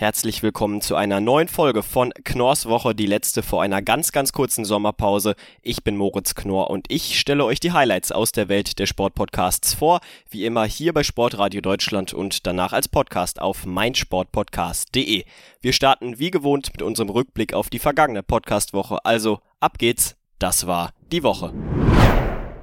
Herzlich willkommen zu einer neuen Folge von Knorrs Woche, die letzte vor einer ganz, ganz kurzen Sommerpause. Ich bin Moritz Knorr und ich stelle euch die Highlights aus der Welt der Sportpodcasts vor, wie immer hier bei Sportradio Deutschland und danach als Podcast auf meinsportpodcast.de. Wir starten wie gewohnt mit unserem Rückblick auf die vergangene Podcastwoche, also ab geht's, das war die Woche.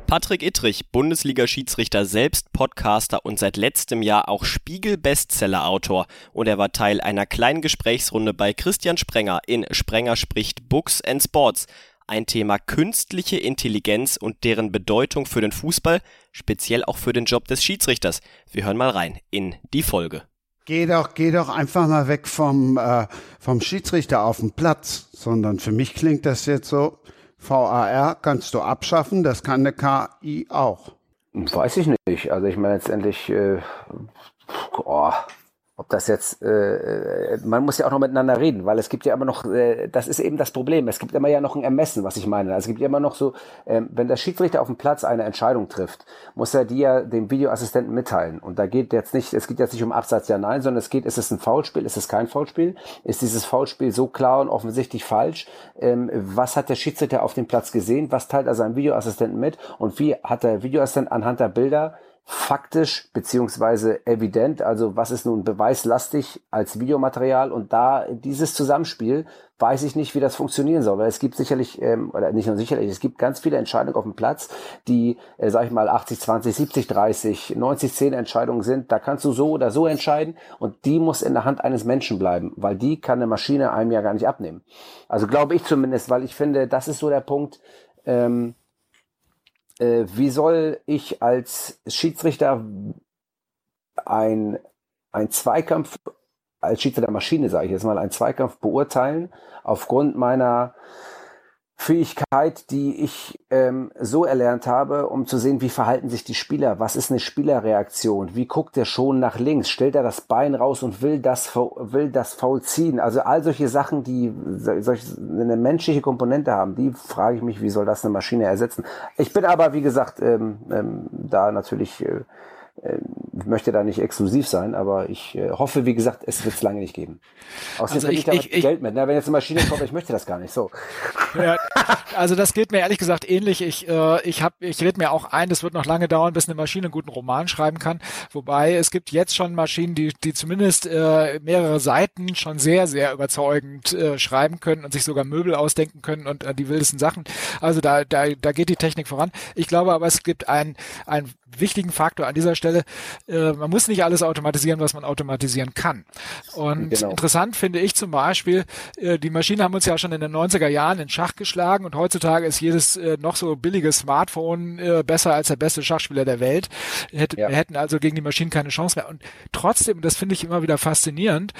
Patrick Ittrich, Bundesliga-Schiedsrichter, selbst Podcaster und seit letztem Jahr auch Spiegel-Bestseller-Autor. Und er war Teil einer kleinen Gesprächsrunde bei Christian Sprenger in Sprenger spricht Books and Sports. Ein Thema künstliche Intelligenz und deren Bedeutung für den Fußball, speziell auch für den Job des Schiedsrichters. Wir hören mal rein in die Folge. Geh doch, geh doch einfach mal weg vom, äh, vom Schiedsrichter auf den Platz, sondern für mich klingt das jetzt so, VAR kannst du abschaffen, das kann eine KI auch. Weiß ich nicht. Also ich meine letztendlich, äh, oh, ob das jetzt, äh, äh, man muss ja auch noch miteinander reden, weil es gibt ja immer noch, äh, das ist eben das Problem, es gibt immer ja noch ein Ermessen, was ich meine. Also es gibt ja immer noch so, äh, wenn der Schiedsrichter auf dem Platz eine Entscheidung trifft, muss er die ja dem Videoassistenten mitteilen. Und da geht jetzt nicht, es geht jetzt nicht um Absatz ja nein, sondern es geht, ist es ein Foulspiel, ist es kein Foulspiel? Ist dieses Foulspiel so klar und offensichtlich falsch? Ähm, was hat der Schiedsrichter auf dem Platz gesehen? Was teilt er seinem Videoassistenten mit? Und wie hat der Videoassistent anhand der Bilder faktisch beziehungsweise evident, also was ist nun beweislastig als Videomaterial und da dieses Zusammenspiel weiß ich nicht, wie das funktionieren soll, weil es gibt sicherlich, ähm, oder nicht nur sicherlich, es gibt ganz viele Entscheidungen auf dem Platz, die, äh, sag ich mal, 80, 20, 70, 30, 90, 10 Entscheidungen sind, da kannst du so oder so entscheiden und die muss in der Hand eines Menschen bleiben, weil die kann eine Maschine einem ja gar nicht abnehmen. Also glaube ich zumindest, weil ich finde, das ist so der Punkt, ähm, äh, wie soll ich als Schiedsrichter ein, ein Zweikampf, als Schiedsrichter Maschine, sage ich jetzt mal, einen Zweikampf beurteilen aufgrund meiner Fähigkeit, die ich ähm, so erlernt habe, um zu sehen, wie verhalten sich die Spieler, was ist eine Spielerreaktion, wie guckt er schon nach links, stellt er das Bein raus und will das will das Foul ziehen. Also all solche Sachen, die solch, eine menschliche Komponente haben, die frage ich mich, wie soll das eine Maschine ersetzen. Ich bin aber, wie gesagt, ähm, ähm, da natürlich äh, äh, möchte da nicht exklusiv sein, aber ich äh, hoffe, wie gesagt, es wird es lange nicht geben. Außerdem also ich, ich, ich, Geld mit. Ne? Wenn jetzt eine Maschine kommt, ich möchte das gar nicht so. Ja, also das geht mir ehrlich gesagt ähnlich. Ich, äh, ich, hab, ich rede mir auch ein, das wird noch lange dauern, bis eine Maschine einen guten Roman schreiben kann. Wobei es gibt jetzt schon Maschinen, die, die zumindest äh, mehrere Seiten schon sehr, sehr überzeugend äh, schreiben können und sich sogar Möbel ausdenken können und äh, die wildesten Sachen. Also da, da, da geht die Technik voran. Ich glaube aber, es gibt einen, einen wichtigen Faktor an dieser Stelle. Äh, man muss nicht alles automatisieren, was man automatisieren kann. Und genau. interessant finde ich zum Beispiel, äh, die Maschinen haben uns ja schon in den 90er Jahren in Schach geschlagen und heutzutage ist jedes äh, noch so billige Smartphone äh, besser als der beste Schachspieler der Welt. Hätte, ja. Wir hätten also gegen die Maschinen keine Chance mehr. Und trotzdem, das finde ich immer wieder faszinierend,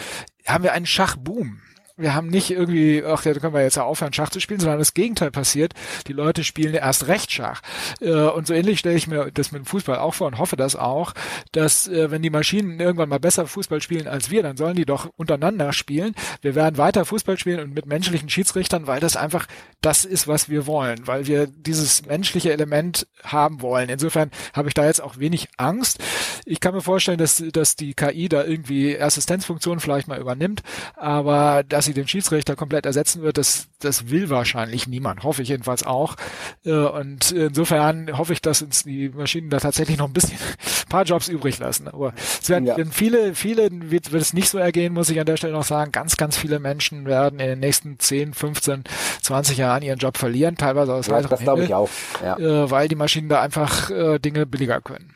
haben wir einen Schachboom wir haben nicht irgendwie, ach, da können wir jetzt ja aufhören, Schach zu spielen, sondern das Gegenteil passiert. Die Leute spielen erst recht Schach. Äh, und so ähnlich stelle ich mir das mit dem Fußball auch vor und hoffe das auch, dass äh, wenn die Maschinen irgendwann mal besser Fußball spielen als wir, dann sollen die doch untereinander spielen. Wir werden weiter Fußball spielen und mit menschlichen Schiedsrichtern, weil das einfach das ist, was wir wollen, weil wir dieses menschliche Element haben wollen. Insofern habe ich da jetzt auch wenig Angst. Ich kann mir vorstellen, dass, dass die KI da irgendwie Assistenzfunktionen vielleicht mal übernimmt, aber das sie den Schiedsrichter komplett ersetzen wird, das, das will wahrscheinlich niemand, hoffe ich jedenfalls auch. Äh, und insofern hoffe ich, dass uns die Maschinen da tatsächlich noch ein bisschen ein paar Jobs übrig lassen. Aber es werden ja. viele, viele wird, wird es nicht so ergehen, muss ich an der Stelle noch sagen. Ganz, ganz viele Menschen werden in den nächsten 10, 15, 20 Jahren ihren Job verlieren, teilweise aus ja, Das glaube ich auch. Ja. Äh, weil die Maschinen da einfach äh, Dinge billiger können.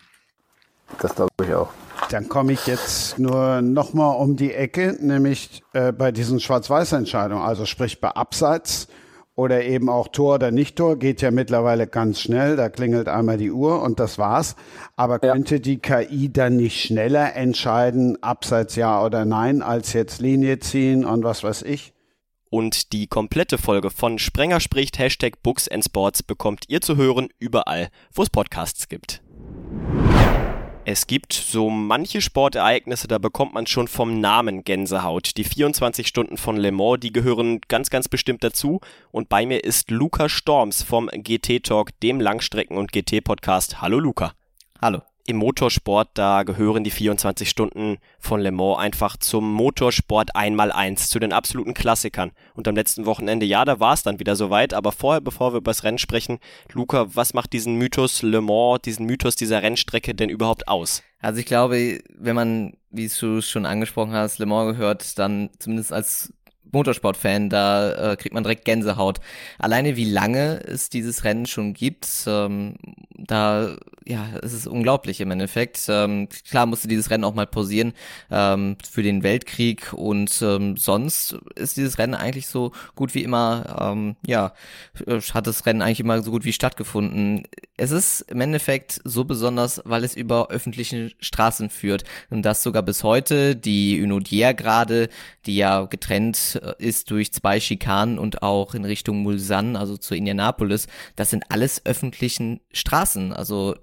Das glaube ich auch. Dann komme ich jetzt nur nochmal um die Ecke, nämlich äh, bei diesen Schwarz-Weiß-Entscheidungen, also sprich bei Abseits oder eben auch Tor oder Nicht-Tor, geht ja mittlerweile ganz schnell, da klingelt einmal die Uhr und das war's. Aber ja. könnte die KI dann nicht schneller entscheiden, Abseits ja oder nein, als jetzt Linie ziehen und was weiß ich? Und die komplette Folge von Sprenger spricht Hashtag Books and Sports bekommt ihr zu hören überall, wo es Podcasts gibt. Es gibt so manche Sportereignisse, da bekommt man schon vom Namen Gänsehaut. Die 24 Stunden von Le Mans, die gehören ganz, ganz bestimmt dazu. Und bei mir ist Luca Storms vom GT Talk, dem Langstrecken- und GT-Podcast. Hallo Luca. Hallo im Motorsport, da gehören die 24 Stunden von Le Mans einfach zum Motorsport einmal eins, zu den absoluten Klassikern. Und am letzten Wochenende, ja, da war es dann wieder soweit, aber vorher, bevor wir über das Rennen sprechen, Luca, was macht diesen Mythos Le Mans, diesen Mythos dieser Rennstrecke denn überhaupt aus? Also ich glaube, wenn man, wie du schon angesprochen hast, Le Mans gehört, dann zumindest als Motorsportfan, da äh, kriegt man direkt Gänsehaut. Alleine wie lange es dieses Rennen schon gibt, ähm, da ja, es ist unglaublich im Endeffekt. Ähm, klar musste dieses Rennen auch mal pausieren ähm, für den Weltkrieg und ähm, sonst ist dieses Rennen eigentlich so gut wie immer, ähm, ja, hat das Rennen eigentlich immer so gut wie stattgefunden. Es ist im Endeffekt so besonders, weil es über öffentliche Straßen führt und das sogar bis heute. Die Unodier gerade, die ja getrennt äh, ist durch zwei Schikanen und auch in Richtung Mulsanne, also zu Indianapolis, das sind alles öffentlichen Straßen. Also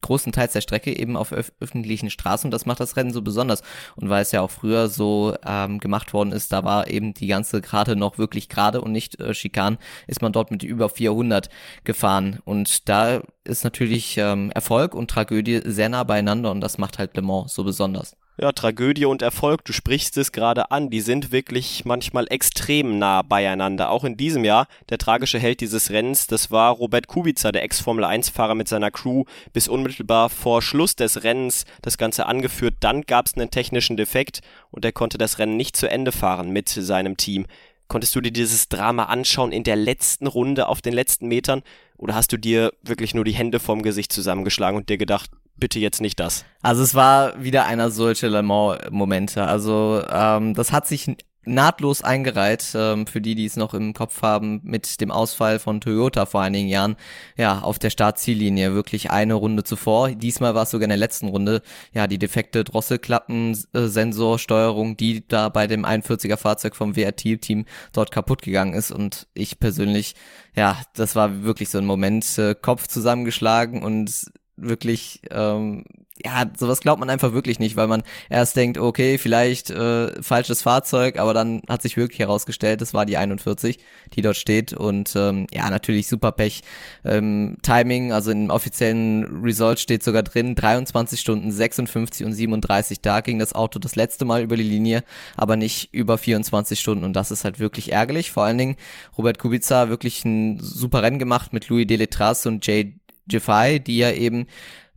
großen Teils der Strecke eben auf öf öffentlichen Straßen und das macht das Rennen so besonders. Und weil es ja auch früher so ähm, gemacht worden ist, da war eben die ganze Gerade noch wirklich gerade und nicht äh, Schikan, ist man dort mit über 400 gefahren. Und da ist natürlich ähm, Erfolg und Tragödie sehr nah beieinander und das macht halt Le Mans so besonders ja, Tragödie und Erfolg, du sprichst es gerade an, die sind wirklich manchmal extrem nah beieinander. Auch in diesem Jahr, der tragische Held dieses Rennens, das war Robert Kubica, der Ex-Formel-1-Fahrer mit seiner Crew, bis unmittelbar vor Schluss des Rennens das Ganze angeführt. Dann gab es einen technischen Defekt und er konnte das Rennen nicht zu Ende fahren mit seinem Team. Konntest du dir dieses Drama anschauen in der letzten Runde auf den letzten Metern? Oder hast du dir wirklich nur die Hände vom Gesicht zusammengeschlagen und dir gedacht, bitte jetzt nicht das. Also es war wieder einer solcher Le Mans-Momente. Also ähm, das hat sich nahtlos eingereiht, ähm, für die, die es noch im Kopf haben, mit dem Ausfall von Toyota vor einigen Jahren, ja, auf der Startziellinie, wirklich eine Runde zuvor. Diesmal war es sogar in der letzten Runde, ja, die defekte Drosselklappen-Sensorsteuerung, die da bei dem 41er Fahrzeug vom WRT-Team dort kaputt gegangen ist und ich persönlich, ja, das war wirklich so ein Moment, äh, Kopf zusammengeschlagen und wirklich, ähm, ja, sowas glaubt man einfach wirklich nicht, weil man erst denkt, okay, vielleicht äh, falsches Fahrzeug, aber dann hat sich wirklich herausgestellt, das war die 41, die dort steht. Und ähm, ja, natürlich super Pech. Ähm, Timing, also im offiziellen Result steht sogar drin, 23 Stunden 56 und 37, da ging das Auto das letzte Mal über die Linie, aber nicht über 24 Stunden. Und das ist halt wirklich ärgerlich, vor allen Dingen Robert Kubica wirklich ein super Rennen gemacht mit Louis Deletras und Jay Jeffy, die ja eben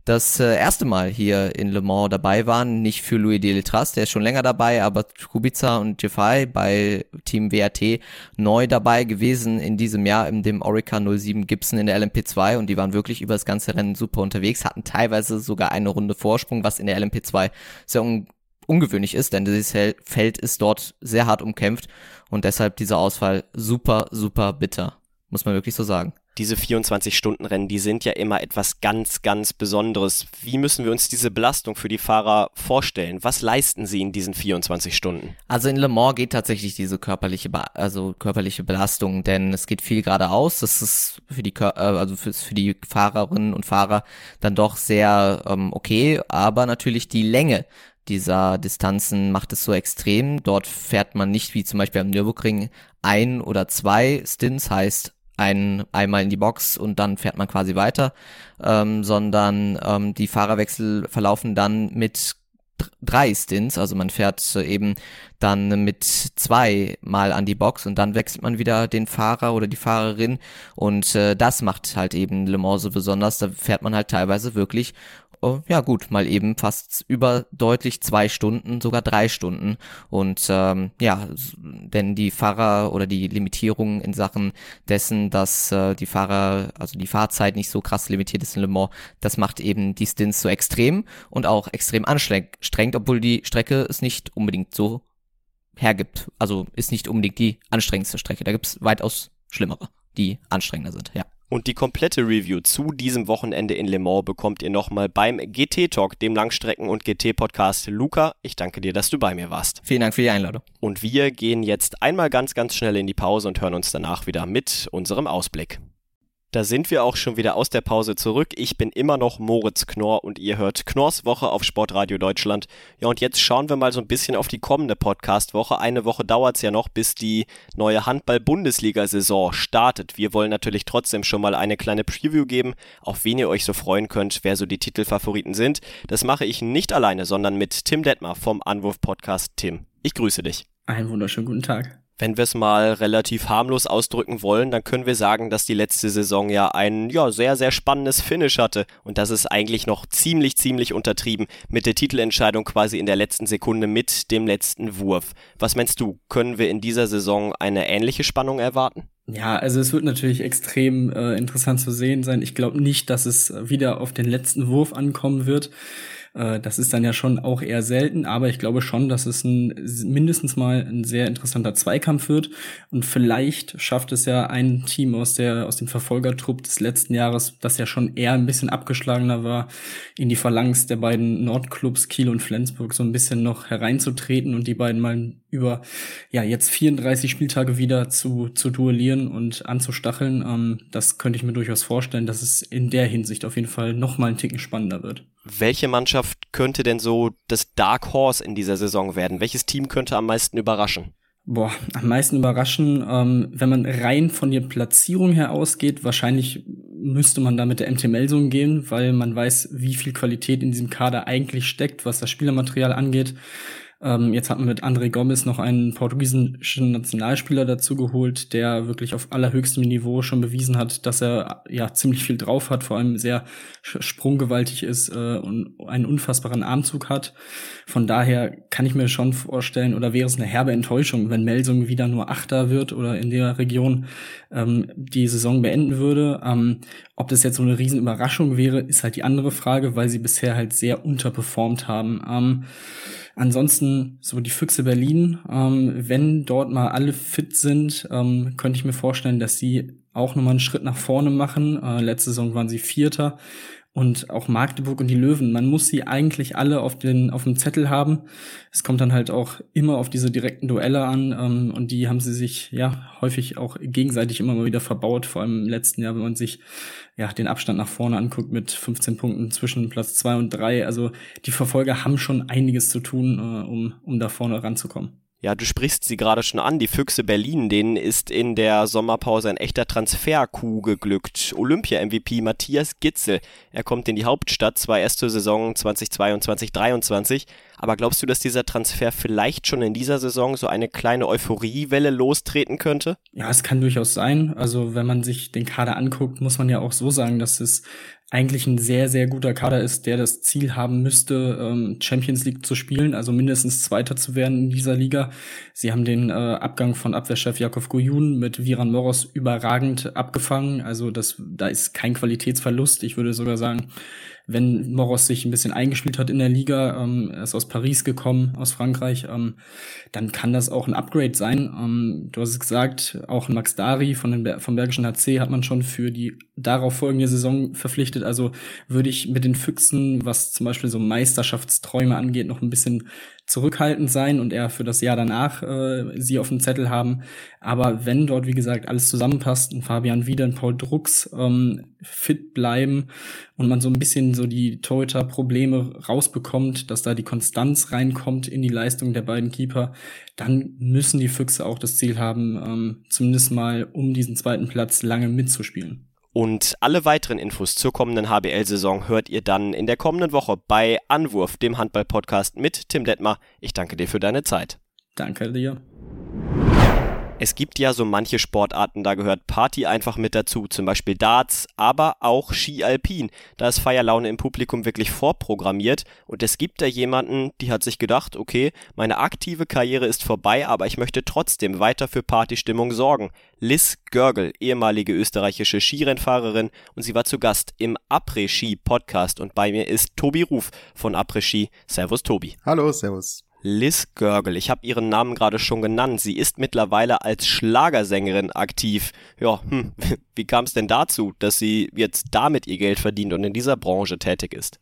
das äh, erste Mal hier in Le Mans dabei waren, nicht für Louis Deletras, der ist schon länger dabei, aber Kubica und Jeffy bei Team WRT neu dabei gewesen in diesem Jahr in dem Orica 07 Gibson in der LMP2 und die waren wirklich über das ganze Rennen super unterwegs, hatten teilweise sogar eine Runde Vorsprung, was in der LMP2 sehr un ungewöhnlich ist, denn dieses Feld ist dort sehr hart umkämpft und deshalb dieser Ausfall super, super bitter, muss man wirklich so sagen diese 24-Stunden-Rennen, die sind ja immer etwas ganz, ganz Besonderes. Wie müssen wir uns diese Belastung für die Fahrer vorstellen? Was leisten sie in diesen 24 Stunden? Also in Le Mans geht tatsächlich diese körperliche, also körperliche Belastung, denn es geht viel geradeaus. Das ist für die, äh, also für, für die Fahrerinnen und Fahrer dann doch sehr ähm, okay, aber natürlich die Länge dieser Distanzen macht es so extrem. Dort fährt man nicht wie zum Beispiel am Nürburgring ein oder zwei Stints, heißt ein, einmal in die Box und dann fährt man quasi weiter, ähm, sondern ähm, die Fahrerwechsel verlaufen dann mit drei Stints, also man fährt eben dann mit zwei Mal an die Box und dann wechselt man wieder den Fahrer oder die Fahrerin. Und äh, das macht halt eben Le Mans so besonders, da fährt man halt teilweise wirklich oh, ja gut, mal eben fast über deutlich zwei Stunden, sogar drei Stunden. Und ähm, ja, denn die Fahrer oder die Limitierung in Sachen dessen, dass äh, die Fahrer, also die Fahrzeit nicht so krass limitiert ist in Le Mans, das macht eben die Stints so extrem und auch extrem anstrengend, obwohl die Strecke es nicht unbedingt so hergibt. Also ist nicht unbedingt die anstrengendste Strecke. Da gibt's weitaus schlimmere, die anstrengender sind, ja. Und die komplette Review zu diesem Wochenende in Le Mans bekommt ihr nochmal beim GT Talk, dem Langstrecken- und GT-Podcast. Luca, ich danke dir, dass du bei mir warst. Vielen Dank für die Einladung. Und wir gehen jetzt einmal ganz, ganz schnell in die Pause und hören uns danach wieder mit unserem Ausblick. Da sind wir auch schon wieder aus der Pause zurück. Ich bin immer noch Moritz Knorr und ihr hört Knorrs Woche auf Sportradio Deutschland. Ja, und jetzt schauen wir mal so ein bisschen auf die kommende Podcast-Woche. Eine Woche dauert es ja noch, bis die neue Handball-Bundesliga-Saison startet. Wir wollen natürlich trotzdem schon mal eine kleine Preview geben, auf wen ihr euch so freuen könnt, wer so die Titelfavoriten sind. Das mache ich nicht alleine, sondern mit Tim Detmer vom Anwurf-Podcast. Tim, ich grüße dich. Einen wunderschönen guten Tag. Wenn wir es mal relativ harmlos ausdrücken wollen, dann können wir sagen, dass die letzte Saison ja ein ja, sehr, sehr spannendes Finish hatte und das ist eigentlich noch ziemlich, ziemlich untertrieben mit der Titelentscheidung quasi in der letzten Sekunde mit dem letzten Wurf. Was meinst du, können wir in dieser Saison eine ähnliche Spannung erwarten? Ja, also es wird natürlich extrem äh, interessant zu sehen sein. Ich glaube nicht, dass es wieder auf den letzten Wurf ankommen wird. Äh, das ist dann ja schon auch eher selten, aber ich glaube schon, dass es ein, mindestens mal ein sehr interessanter Zweikampf wird. Und vielleicht schafft es ja ein Team aus der, aus dem Verfolgertrupp des letzten Jahres, das ja schon eher ein bisschen abgeschlagener war, in die Phalanx der beiden Nordclubs Kiel und Flensburg so ein bisschen noch hereinzutreten und die beiden mal über, ja, jetzt 34 Spieltage wieder zu, zu duellieren und anzustacheln. Ähm, das könnte ich mir durchaus vorstellen, dass es in der Hinsicht auf jeden Fall noch mal einen Ticken spannender wird. Welche Mannschaft könnte denn so das Dark Horse in dieser Saison werden? Welches Team könnte am meisten überraschen? Boah, am meisten überraschen, ähm, wenn man rein von der Platzierung her ausgeht, wahrscheinlich müsste man da mit der MT Melsung gehen, weil man weiß, wie viel Qualität in diesem Kader eigentlich steckt, was das Spielermaterial angeht. Ähm, jetzt hat man mit André Gomes noch einen portugiesischen Nationalspieler dazu geholt, der wirklich auf allerhöchstem Niveau schon bewiesen hat, dass er ja ziemlich viel drauf hat, vor allem sehr sprunggewaltig ist äh, und einen unfassbaren Armzug hat. Von daher kann ich mir schon vorstellen, oder wäre es eine herbe Enttäuschung, wenn Melsung wieder nur Achter wird oder in der Region ähm, die Saison beenden würde. Ähm, ob das jetzt so eine Riesenüberraschung wäre, ist halt die andere Frage, weil sie bisher halt sehr unterperformt haben. Ähm, Ansonsten so die Füchse Berlin, ähm, wenn dort mal alle fit sind, ähm, könnte ich mir vorstellen, dass sie auch nochmal einen Schritt nach vorne machen. Äh, letzte Saison waren sie Vierter und auch Magdeburg und die Löwen. Man muss sie eigentlich alle auf den auf dem Zettel haben. Es kommt dann halt auch immer auf diese direkten Duelle an ähm, und die haben sie sich ja häufig auch gegenseitig immer mal wieder verbaut. Vor allem im letzten Jahr, wenn man sich ja den Abstand nach vorne anguckt mit 15 Punkten zwischen Platz zwei und drei. Also die Verfolger haben schon einiges zu tun, äh, um um da vorne ranzukommen. Ja, du sprichst sie gerade schon an, die Füchse Berlin, denen ist in der Sommerpause ein echter Transfer-Coup geglückt. Olympia-MVP Matthias Gitzel, er kommt in die Hauptstadt, zwar erst zur Saison 2022, 2023, aber glaubst du, dass dieser Transfer vielleicht schon in dieser Saison so eine kleine Euphoriewelle lostreten könnte? Ja, es kann durchaus sein. Also wenn man sich den Kader anguckt, muss man ja auch so sagen, dass es eigentlich ein sehr, sehr guter Kader ist, der das Ziel haben müsste, ähm, Champions League zu spielen, also mindestens Zweiter zu werden in dieser Liga. Sie haben den äh, Abgang von Abwehrchef Jakov Guyun mit Viran Moros überragend abgefangen. Also das, da ist kein Qualitätsverlust. Ich würde sogar sagen, wenn Moros sich ein bisschen eingespielt hat in der Liga, ähm, er ist aus Paris gekommen, aus Frankreich, ähm, dann kann das auch ein Upgrade sein. Ähm, du hast es gesagt, auch Max Dari von den, vom Bergischen HC hat man schon für die darauf folgende Saison verpflichtet. Also würde ich mit den Füchsen, was zum Beispiel so Meisterschaftsträume angeht, noch ein bisschen zurückhaltend sein und eher für das Jahr danach äh, sie auf dem Zettel haben. Aber wenn dort, wie gesagt, alles zusammenpasst und Fabian wieder und Paul Drucks ähm, fit bleiben und man so ein bisschen so die Torhüter-Probleme rausbekommt, dass da die Konstanz reinkommt in die Leistung der beiden Keeper, dann müssen die Füchse auch das Ziel haben, ähm, zumindest mal um diesen zweiten Platz lange mitzuspielen. Und alle weiteren Infos zur kommenden HBL-Saison hört ihr dann in der kommenden Woche bei Anwurf, dem Handball-Podcast mit Tim Detmar. Ich danke dir für deine Zeit. Danke dir. Es gibt ja so manche Sportarten, da gehört Party einfach mit dazu, zum Beispiel Darts, aber auch Ski Alpin. Da ist Feierlaune im Publikum wirklich vorprogrammiert und es gibt da jemanden, die hat sich gedacht, okay, meine aktive Karriere ist vorbei, aber ich möchte trotzdem weiter für Partystimmung sorgen. Liz Görgel, ehemalige österreichische Skirennfahrerin und sie war zu Gast im Après-Ski Podcast und bei mir ist Tobi Ruf von Après-Ski. Servus Tobi. Hallo, servus. Liz Görgel. Ich habe ihren Namen gerade schon genannt. Sie ist mittlerweile als Schlagersängerin aktiv. Ja, hm, wie kam es denn dazu, dass sie jetzt damit ihr Geld verdient und in dieser Branche tätig ist?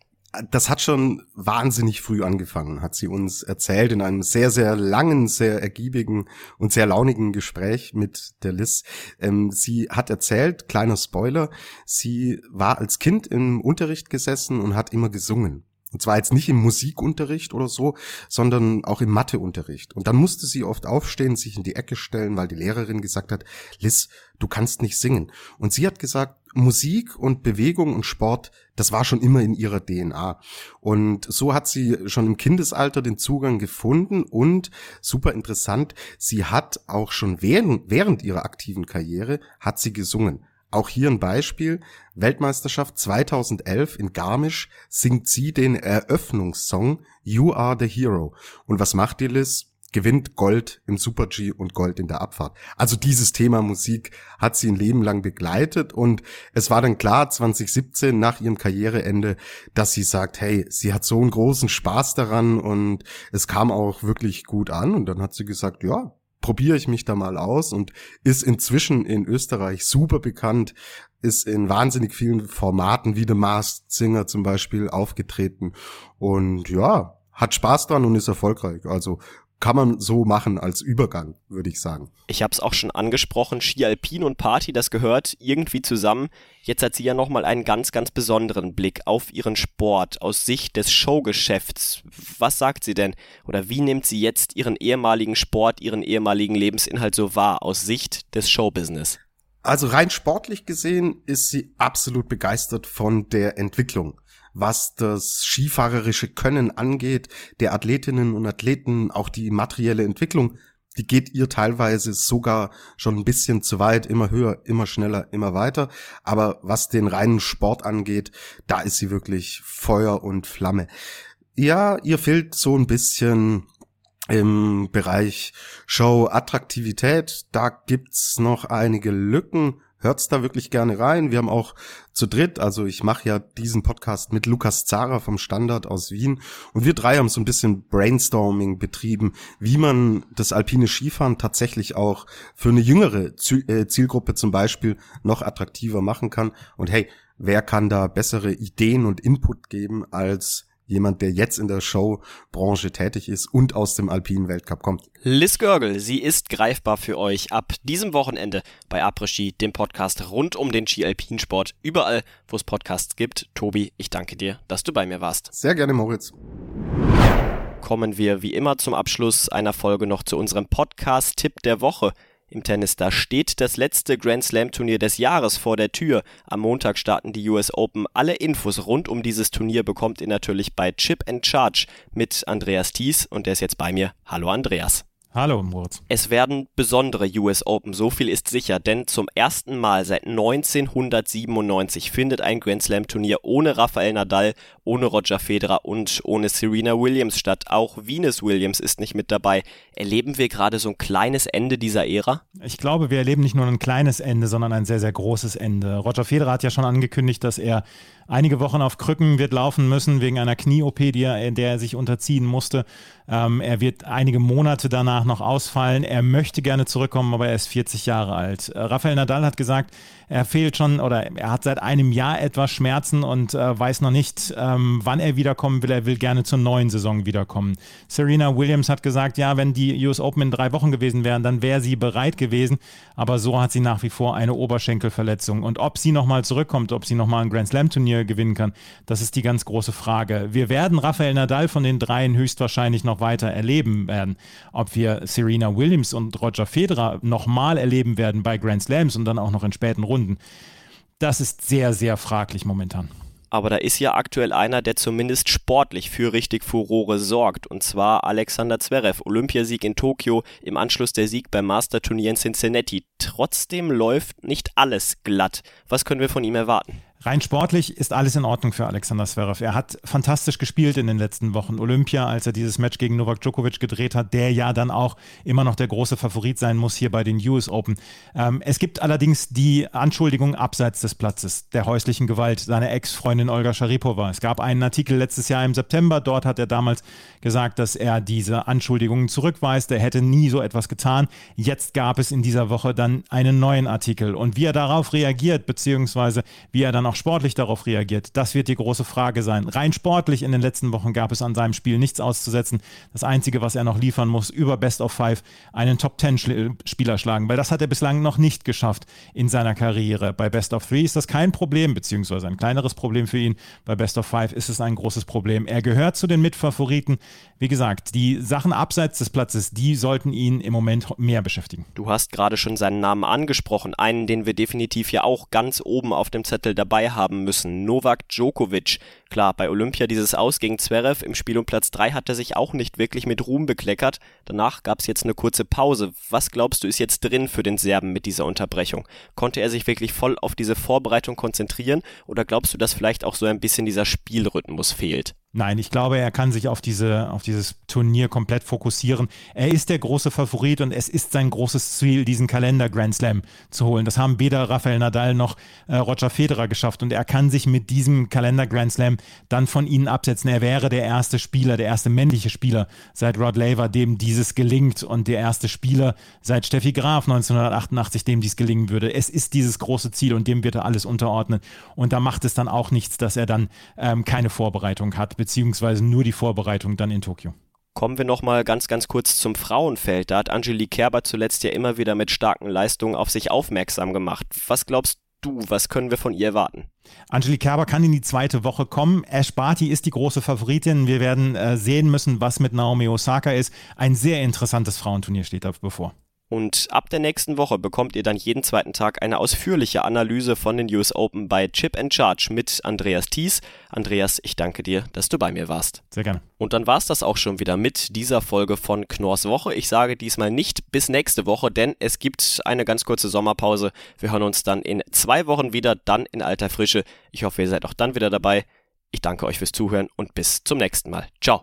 das hat schon wahnsinnig früh angefangen, hat sie uns erzählt in einem sehr, sehr langen, sehr ergiebigen und sehr launigen Gespräch mit der Liz. Ähm, sie hat erzählt, kleiner Spoiler, sie war als Kind im Unterricht gesessen und hat immer gesungen. Und zwar jetzt nicht im Musikunterricht oder so, sondern auch im Matheunterricht. Und dann musste sie oft aufstehen, sich in die Ecke stellen, weil die Lehrerin gesagt hat, Liz, du kannst nicht singen. Und sie hat gesagt, Musik und Bewegung und Sport, das war schon immer in ihrer DNA. Und so hat sie schon im Kindesalter den Zugang gefunden und super interessant, sie hat auch schon während, während ihrer aktiven Karriere, hat sie gesungen. Auch hier ein Beispiel. Weltmeisterschaft 2011 in Garmisch singt sie den Eröffnungssong You Are the Hero. Und was macht die Liz? Gewinnt Gold im Super G und Gold in der Abfahrt. Also dieses Thema Musik hat sie ein Leben lang begleitet und es war dann klar 2017 nach ihrem Karriereende, dass sie sagt, hey, sie hat so einen großen Spaß daran und es kam auch wirklich gut an und dann hat sie gesagt, ja, probiere ich mich da mal aus und ist inzwischen in Österreich super bekannt, ist in wahnsinnig vielen Formaten wie The Masked Singer zum Beispiel aufgetreten und ja, hat Spaß dran und ist erfolgreich. Also kann man so machen als Übergang, würde ich sagen. Ich habe es auch schon angesprochen, Ski Alpin und Party, das gehört irgendwie zusammen. Jetzt hat sie ja nochmal einen ganz, ganz besonderen Blick auf ihren Sport aus Sicht des Showgeschäfts. Was sagt sie denn? Oder wie nimmt sie jetzt ihren ehemaligen Sport, ihren ehemaligen Lebensinhalt so wahr aus Sicht des Showbusiness? Also rein sportlich gesehen ist sie absolut begeistert von der Entwicklung was das skifahrerische Können angeht, der Athletinnen und Athleten, auch die materielle Entwicklung, die geht ihr teilweise sogar schon ein bisschen zu weit, immer höher, immer schneller, immer weiter. Aber was den reinen Sport angeht, da ist sie wirklich Feuer und Flamme. Ja, ihr fehlt so ein bisschen im Bereich Show Attraktivität. Da gibt's noch einige Lücken hört's da wirklich gerne rein. Wir haben auch zu dritt, also ich mache ja diesen Podcast mit Lukas Zara vom Standard aus Wien und wir drei haben so ein bisschen Brainstorming betrieben, wie man das alpine Skifahren tatsächlich auch für eine jüngere äh, Zielgruppe zum Beispiel noch attraktiver machen kann. Und hey, wer kann da bessere Ideen und Input geben als jemand, der jetzt in der Showbranche tätig ist und aus dem alpinen Weltcup kommt. Liz Görgel, sie ist greifbar für euch ab diesem Wochenende bei Après Ski, dem Podcast rund um den Ski-Alpinsport, überall, wo es Podcasts gibt. Tobi, ich danke dir, dass du bei mir warst. Sehr gerne, Moritz kommen wir wie immer zum Abschluss einer Folge noch zu unserem Podcast-Tipp der Woche im Tennis. Da steht das letzte Grand Slam Turnier des Jahres vor der Tür. Am Montag starten die US Open. Alle Infos rund um dieses Turnier bekommt ihr natürlich bei Chip and Charge mit Andreas Thies und der ist jetzt bei mir. Hallo Andreas. Hallo Moritz. Es werden besondere US Open, so viel ist sicher, denn zum ersten Mal seit 1997 findet ein Grand Slam Turnier ohne Rafael Nadal, ohne Roger Federer und ohne Serena Williams statt. Auch Venus Williams ist nicht mit dabei. Erleben wir gerade so ein kleines Ende dieser Ära? Ich glaube, wir erleben nicht nur ein kleines Ende, sondern ein sehr, sehr großes Ende. Roger Federer hat ja schon angekündigt, dass er einige Wochen auf Krücken wird laufen müssen wegen einer Knie-OP, der er sich unterziehen musste. Ähm, er wird einige Monate danach noch ausfallen. Er möchte gerne zurückkommen, aber er ist 40 Jahre alt. Äh, Rafael Nadal hat gesagt, er fehlt schon oder er hat seit einem Jahr etwas Schmerzen und äh, weiß noch nicht, ähm, wann er wiederkommen will. Er will gerne zur neuen Saison wiederkommen. Serena Williams hat gesagt, ja, wenn die US Open in drei Wochen gewesen wären, dann wäre sie bereit gewesen. Aber so hat sie nach wie vor eine Oberschenkelverletzung. Und ob sie nochmal zurückkommt, ob sie nochmal ein Grand Slam Turnier gewinnen kann, das ist die ganz große Frage. Wir werden Rafael Nadal von den dreien höchstwahrscheinlich noch weiter erleben werden. Ob wir Serena Williams und Roger Federer nochmal erleben werden bei Grand Slams und dann auch noch in späten Runden Sekunden. Das ist sehr, sehr fraglich momentan. Aber da ist ja aktuell einer, der zumindest sportlich für richtig Furore sorgt. Und zwar Alexander Zverev. Olympiasieg in Tokio, im Anschluss der Sieg beim Masterturnier in Cincinnati. Trotzdem läuft nicht alles glatt. Was können wir von ihm erwarten? Rein sportlich ist alles in Ordnung für Alexander Zverev. Er hat fantastisch gespielt in den letzten Wochen. Olympia, als er dieses Match gegen Novak Djokovic gedreht hat, der ja dann auch immer noch der große Favorit sein muss hier bei den US Open. Ähm, es gibt allerdings die Anschuldigung abseits des Platzes der häuslichen Gewalt seiner Ex-Freundin Olga Sharipova. Es gab einen Artikel letztes Jahr im September. Dort hat er damals gesagt, dass er diese Anschuldigungen zurückweist. Er hätte nie so etwas getan. Jetzt gab es in dieser Woche dann einen neuen Artikel. Und wie er darauf reagiert, beziehungsweise wie er dann auch auch sportlich darauf reagiert, das wird die große Frage sein. Rein sportlich in den letzten Wochen gab es an seinem Spiel nichts auszusetzen. Das Einzige, was er noch liefern muss, über Best of Five einen Top-10-Spieler schlagen, weil das hat er bislang noch nicht geschafft in seiner Karriere. Bei Best of Three ist das kein Problem, beziehungsweise ein kleineres Problem für ihn. Bei Best of Five ist es ein großes Problem. Er gehört zu den Mitfavoriten. Wie gesagt, die Sachen abseits des Platzes, die sollten ihn im Moment mehr beschäftigen. Du hast gerade schon seinen Namen angesprochen, einen, den wir definitiv ja auch ganz oben auf dem Zettel dabei haben müssen. Novak Djokovic. Klar, bei Olympia dieses Aus gegen Zverev im Spiel um Platz 3 hat er sich auch nicht wirklich mit Ruhm bekleckert. Danach gab es jetzt eine kurze Pause. Was glaubst du ist jetzt drin für den Serben mit dieser Unterbrechung? Konnte er sich wirklich voll auf diese Vorbereitung konzentrieren oder glaubst du, dass vielleicht auch so ein bisschen dieser Spielrhythmus fehlt? Nein, ich glaube, er kann sich auf, diese, auf dieses Turnier komplett fokussieren. Er ist der große Favorit und es ist sein großes Ziel, diesen Kalender Grand Slam zu holen. Das haben weder Rafael Nadal noch äh, Roger Federer geschafft und er kann sich mit diesem Kalender Grand Slam dann von ihnen absetzen. Er wäre der erste Spieler, der erste männliche Spieler seit Rod Laver, dem dieses gelingt und der erste Spieler seit Steffi Graf 1988, dem dies gelingen würde. Es ist dieses große Ziel und dem wird er alles unterordnen. Und da macht es dann auch nichts, dass er dann ähm, keine Vorbereitung hat beziehungsweise nur die Vorbereitung dann in Tokio. Kommen wir nochmal ganz, ganz kurz zum Frauenfeld. Da hat Angelique Kerber zuletzt ja immer wieder mit starken Leistungen auf sich aufmerksam gemacht. Was glaubst du, was können wir von ihr erwarten? Angelique Kerber kann in die zweite Woche kommen. Ash Barty ist die große Favoritin. Wir werden äh, sehen müssen, was mit Naomi Osaka ist. Ein sehr interessantes Frauenturnier steht da bevor. Und ab der nächsten Woche bekommt ihr dann jeden zweiten Tag eine ausführliche Analyse von den US Open bei Chip and Charge mit Andreas Thies. Andreas, ich danke dir, dass du bei mir warst. Sehr gerne. Und dann war es das auch schon wieder mit dieser Folge von Knorrs Woche. Ich sage diesmal nicht bis nächste Woche, denn es gibt eine ganz kurze Sommerpause. Wir hören uns dann in zwei Wochen wieder, dann in alter Frische. Ich hoffe, ihr seid auch dann wieder dabei. Ich danke euch fürs Zuhören und bis zum nächsten Mal. Ciao.